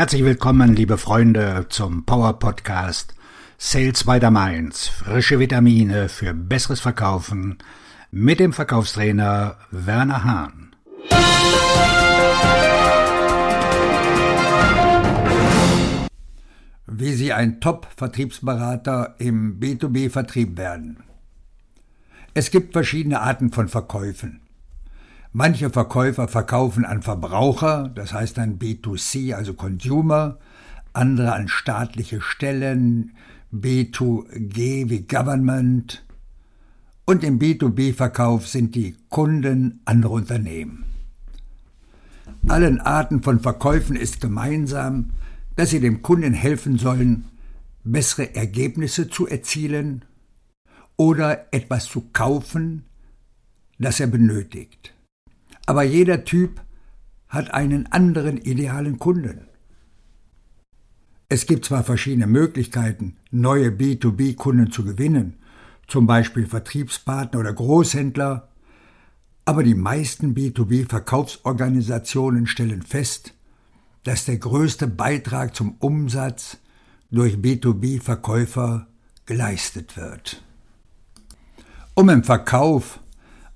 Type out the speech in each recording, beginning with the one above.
Herzlich willkommen, liebe Freunde, zum Power Podcast Sales by the Mainz. Frische Vitamine für besseres Verkaufen mit dem Verkaufstrainer Werner Hahn. Wie Sie ein Top-Vertriebsberater im B2B-Vertrieb werden. Es gibt verschiedene Arten von Verkäufen. Manche Verkäufer verkaufen an Verbraucher, das heißt an B2C, also Consumer, andere an staatliche Stellen, B2G wie Government. Und im B2B-Verkauf sind die Kunden andere Unternehmen. Allen Arten von Verkäufen ist gemeinsam, dass sie dem Kunden helfen sollen, bessere Ergebnisse zu erzielen oder etwas zu kaufen, das er benötigt aber jeder Typ hat einen anderen idealen Kunden. Es gibt zwar verschiedene Möglichkeiten, neue B2B-Kunden zu gewinnen, zum Beispiel Vertriebspartner oder Großhändler, aber die meisten B2B-Verkaufsorganisationen stellen fest, dass der größte Beitrag zum Umsatz durch B2B-Verkäufer geleistet wird. Um im Verkauf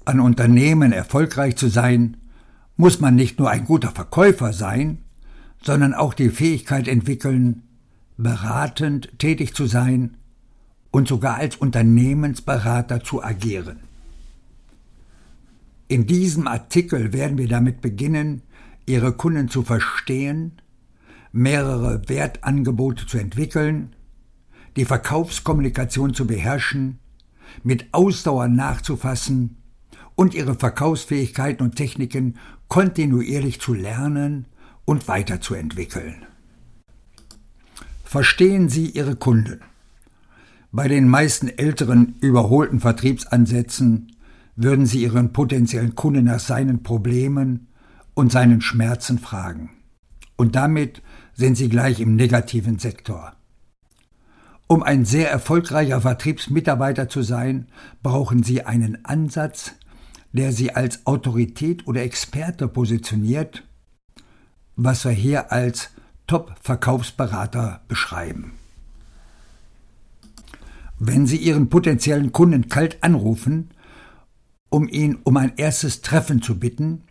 an Unternehmen erfolgreich zu sein, muss man nicht nur ein guter Verkäufer sein, sondern auch die Fähigkeit entwickeln, beratend tätig zu sein und sogar als Unternehmensberater zu agieren. In diesem Artikel werden wir damit beginnen, Ihre Kunden zu verstehen, mehrere Wertangebote zu entwickeln, die Verkaufskommunikation zu beherrschen, mit Ausdauer nachzufassen und ihre Verkaufsfähigkeiten und Techniken kontinuierlich zu lernen und weiterzuentwickeln. Verstehen Sie Ihre Kunden. Bei den meisten älteren, überholten Vertriebsansätzen würden Sie Ihren potenziellen Kunden nach seinen Problemen und seinen Schmerzen fragen. Und damit sind Sie gleich im negativen Sektor. Um ein sehr erfolgreicher Vertriebsmitarbeiter zu sein, brauchen Sie einen Ansatz, der sie als Autorität oder Experte positioniert, was wir hier als Top-Verkaufsberater beschreiben. Wenn Sie Ihren potenziellen Kunden kalt anrufen, um ihn um ein erstes Treffen zu bitten,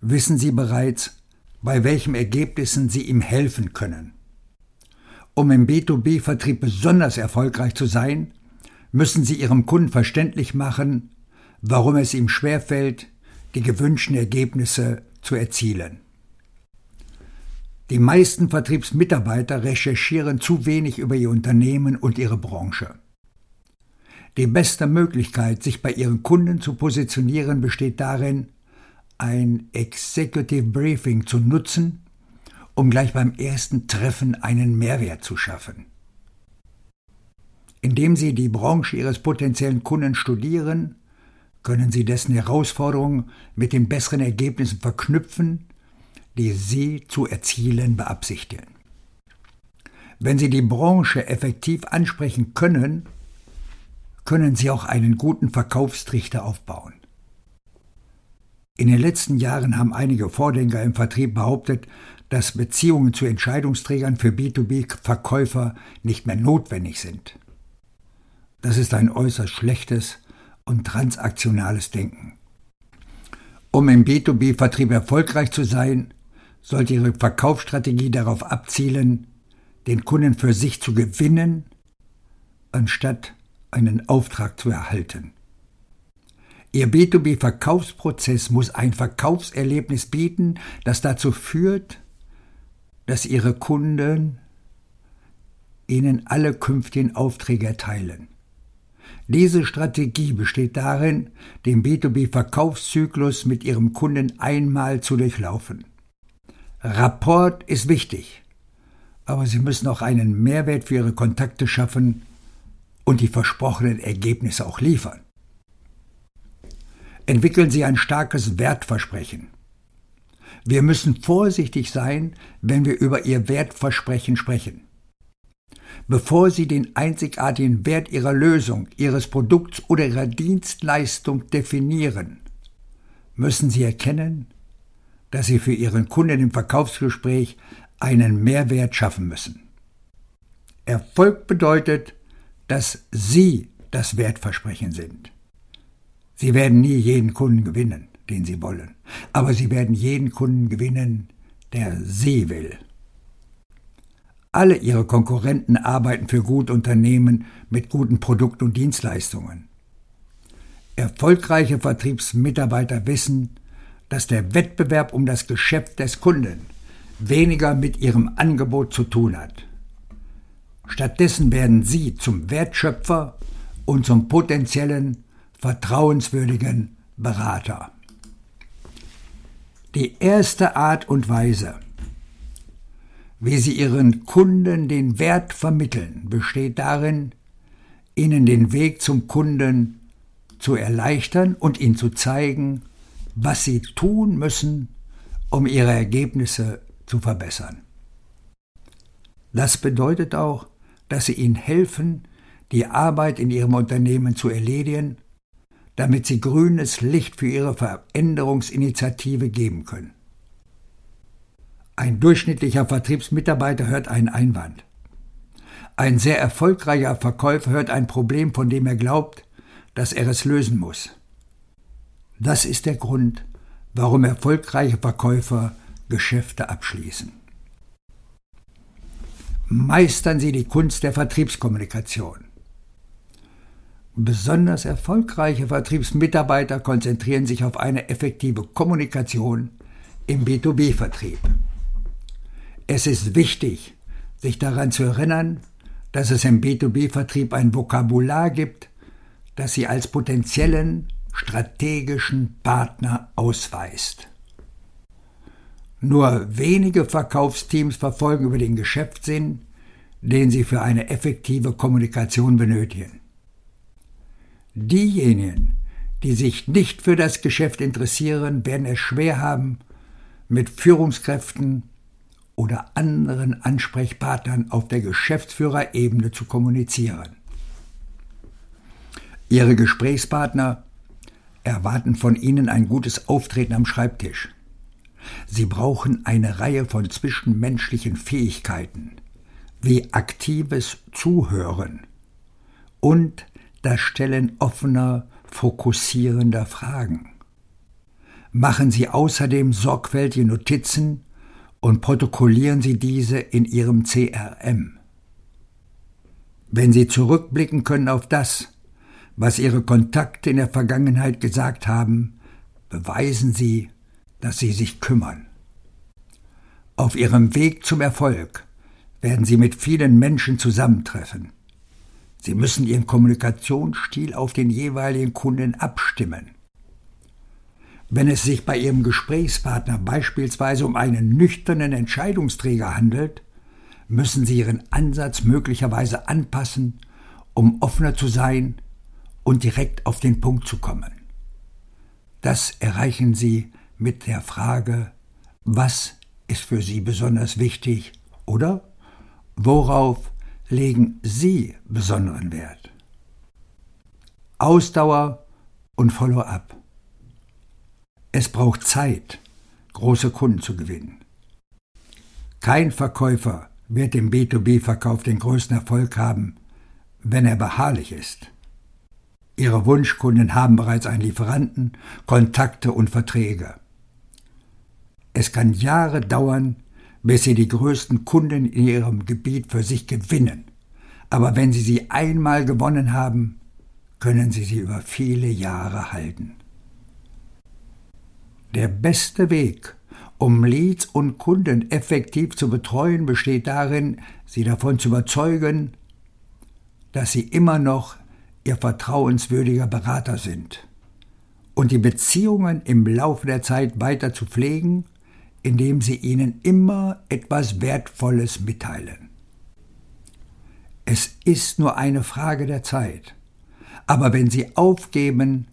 wissen Sie bereits, bei welchen Ergebnissen Sie ihm helfen können. Um im B2B-Vertrieb besonders erfolgreich zu sein, müssen Sie Ihrem Kunden verständlich machen, warum es ihm schwerfällt, die gewünschten Ergebnisse zu erzielen. Die meisten Vertriebsmitarbeiter recherchieren zu wenig über ihr Unternehmen und ihre Branche. Die beste Möglichkeit, sich bei ihren Kunden zu positionieren, besteht darin, ein Executive Briefing zu nutzen, um gleich beim ersten Treffen einen Mehrwert zu schaffen. Indem Sie die Branche Ihres potenziellen Kunden studieren, können Sie dessen Herausforderungen mit den besseren Ergebnissen verknüpfen, die Sie zu erzielen beabsichtigen. Wenn Sie die Branche effektiv ansprechen können, können Sie auch einen guten Verkaufstrichter aufbauen. In den letzten Jahren haben einige Vordenker im Vertrieb behauptet, dass Beziehungen zu Entscheidungsträgern für B2B-Verkäufer nicht mehr notwendig sind. Das ist ein äußerst schlechtes und transaktionales Denken. Um im B2B-Vertrieb erfolgreich zu sein, sollte Ihre Verkaufsstrategie darauf abzielen, den Kunden für sich zu gewinnen, anstatt einen Auftrag zu erhalten. Ihr B2B-Verkaufsprozess muss ein Verkaufserlebnis bieten, das dazu führt, dass Ihre Kunden Ihnen alle künftigen Aufträge erteilen. Diese Strategie besteht darin, den B2B-Verkaufszyklus mit Ihrem Kunden einmal zu durchlaufen. Rapport ist wichtig, aber Sie müssen auch einen Mehrwert für Ihre Kontakte schaffen und die versprochenen Ergebnisse auch liefern. Entwickeln Sie ein starkes Wertversprechen. Wir müssen vorsichtig sein, wenn wir über Ihr Wertversprechen sprechen. Bevor Sie den einzigartigen Wert Ihrer Lösung, Ihres Produkts oder Ihrer Dienstleistung definieren, müssen Sie erkennen, dass Sie für Ihren Kunden im Verkaufsgespräch einen Mehrwert schaffen müssen. Erfolg bedeutet, dass Sie das Wertversprechen sind. Sie werden nie jeden Kunden gewinnen, den Sie wollen, aber Sie werden jeden Kunden gewinnen, der Sie will. Alle Ihre Konkurrenten arbeiten für gute Unternehmen mit guten Produkten und Dienstleistungen. Erfolgreiche Vertriebsmitarbeiter wissen, dass der Wettbewerb um das Geschäft des Kunden weniger mit ihrem Angebot zu tun hat. Stattdessen werden sie zum Wertschöpfer und zum potenziellen, vertrauenswürdigen Berater. Die erste Art und Weise, wie sie ihren Kunden den Wert vermitteln, besteht darin, ihnen den Weg zum Kunden zu erleichtern und ihnen zu zeigen, was sie tun müssen, um ihre Ergebnisse zu verbessern. Das bedeutet auch, dass sie ihnen helfen, die Arbeit in ihrem Unternehmen zu erledigen, damit sie grünes Licht für ihre Veränderungsinitiative geben können. Ein durchschnittlicher Vertriebsmitarbeiter hört einen Einwand. Ein sehr erfolgreicher Verkäufer hört ein Problem, von dem er glaubt, dass er es lösen muss. Das ist der Grund, warum erfolgreiche Verkäufer Geschäfte abschließen. Meistern Sie die Kunst der Vertriebskommunikation. Besonders erfolgreiche Vertriebsmitarbeiter konzentrieren sich auf eine effektive Kommunikation im B2B-Vertrieb. Es ist wichtig, sich daran zu erinnern, dass es im B2B-Vertrieb ein Vokabular gibt, das Sie als potenziellen strategischen Partner ausweist. Nur wenige Verkaufsteams verfolgen über den Geschäftssinn, den sie für eine effektive Kommunikation benötigen. Diejenigen, die sich nicht für das Geschäft interessieren, werden es schwer haben, mit Führungskräften oder anderen Ansprechpartnern auf der Geschäftsführerebene zu kommunizieren. Ihre Gesprächspartner erwarten von Ihnen ein gutes Auftreten am Schreibtisch. Sie brauchen eine Reihe von zwischenmenschlichen Fähigkeiten, wie aktives Zuhören und das Stellen offener, fokussierender Fragen. Machen Sie außerdem sorgfältige Notizen und protokollieren Sie diese in Ihrem CRM. Wenn Sie zurückblicken können auf das, was Ihre Kontakte in der Vergangenheit gesagt haben, beweisen Sie, dass Sie sich kümmern. Auf Ihrem Weg zum Erfolg werden Sie mit vielen Menschen zusammentreffen. Sie müssen Ihren Kommunikationsstil auf den jeweiligen Kunden abstimmen. Wenn es sich bei Ihrem Gesprächspartner beispielsweise um einen nüchternen Entscheidungsträger handelt, müssen Sie Ihren Ansatz möglicherweise anpassen, um offener zu sein und direkt auf den Punkt zu kommen. Das erreichen Sie mit der Frage, was ist für Sie besonders wichtig oder worauf legen Sie besonderen Wert? Ausdauer und Follow-up. Es braucht Zeit, große Kunden zu gewinnen. Kein Verkäufer wird im B2B-Verkauf den größten Erfolg haben, wenn er beharrlich ist. Ihre Wunschkunden haben bereits einen Lieferanten, Kontakte und Verträge. Es kann Jahre dauern, bis Sie die größten Kunden in Ihrem Gebiet für sich gewinnen. Aber wenn Sie sie einmal gewonnen haben, können Sie sie über viele Jahre halten. Der beste Weg, um Leads und Kunden effektiv zu betreuen, besteht darin, sie davon zu überzeugen, dass sie immer noch ihr vertrauenswürdiger Berater sind und die Beziehungen im Laufe der Zeit weiter zu pflegen, indem sie ihnen immer etwas Wertvolles mitteilen. Es ist nur eine Frage der Zeit, aber wenn sie aufgeben,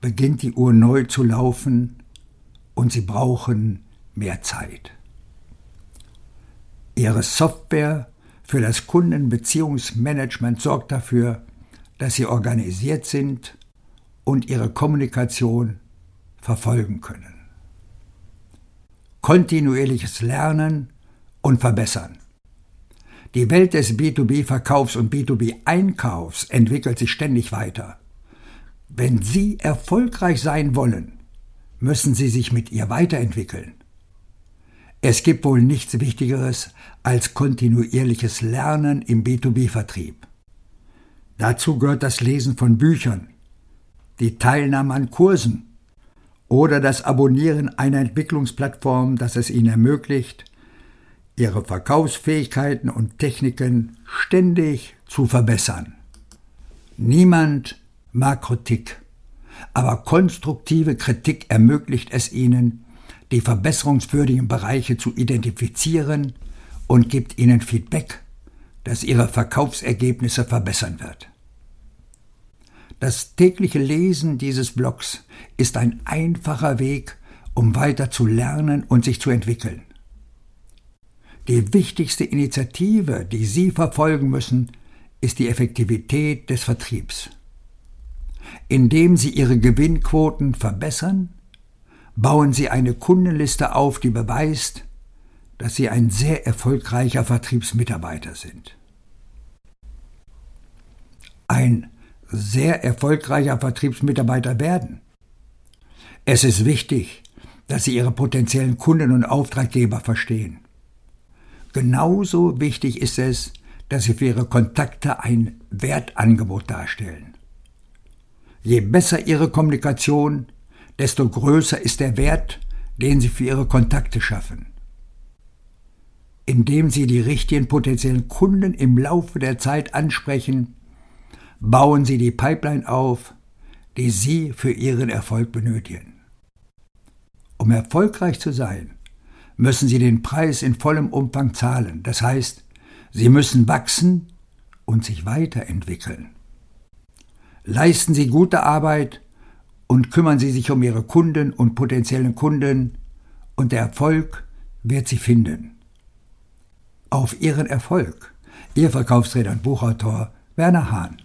beginnt die Uhr neu zu laufen und sie brauchen mehr Zeit. Ihre Software für das Kundenbeziehungsmanagement sorgt dafür, dass sie organisiert sind und ihre Kommunikation verfolgen können. Kontinuierliches Lernen und verbessern. Die Welt des B2B-Verkaufs und B2B-Einkaufs entwickelt sich ständig weiter. Wenn Sie erfolgreich sein wollen, müssen Sie sich mit ihr weiterentwickeln. Es gibt wohl nichts Wichtigeres als kontinuierliches Lernen im B2B-Vertrieb. Dazu gehört das Lesen von Büchern, die Teilnahme an Kursen oder das Abonnieren einer Entwicklungsplattform, das es Ihnen ermöglicht, Ihre Verkaufsfähigkeiten und Techniken ständig zu verbessern. Niemand mag Kritik, aber konstruktive Kritik ermöglicht es Ihnen, die verbesserungswürdigen Bereiche zu identifizieren und gibt Ihnen Feedback, das Ihre Verkaufsergebnisse verbessern wird. Das tägliche Lesen dieses Blogs ist ein einfacher Weg, um weiter zu lernen und sich zu entwickeln. Die wichtigste Initiative, die Sie verfolgen müssen, ist die Effektivität des Vertriebs. Indem Sie Ihre Gewinnquoten verbessern, bauen Sie eine Kundenliste auf, die beweist, dass Sie ein sehr erfolgreicher Vertriebsmitarbeiter sind. Ein sehr erfolgreicher Vertriebsmitarbeiter werden. Es ist wichtig, dass Sie Ihre potenziellen Kunden und Auftraggeber verstehen. Genauso wichtig ist es, dass Sie für Ihre Kontakte ein Wertangebot darstellen. Je besser Ihre Kommunikation, desto größer ist der Wert, den Sie für Ihre Kontakte schaffen. Indem Sie die richtigen potenziellen Kunden im Laufe der Zeit ansprechen, bauen Sie die Pipeline auf, die Sie für Ihren Erfolg benötigen. Um erfolgreich zu sein, müssen Sie den Preis in vollem Umfang zahlen. Das heißt, Sie müssen wachsen und sich weiterentwickeln. Leisten Sie gute Arbeit und kümmern Sie sich um Ihre Kunden und potenziellen Kunden und der Erfolg wird Sie finden. Auf Ihren Erfolg. Ihr Verkaufsredner und Buchautor Werner Hahn.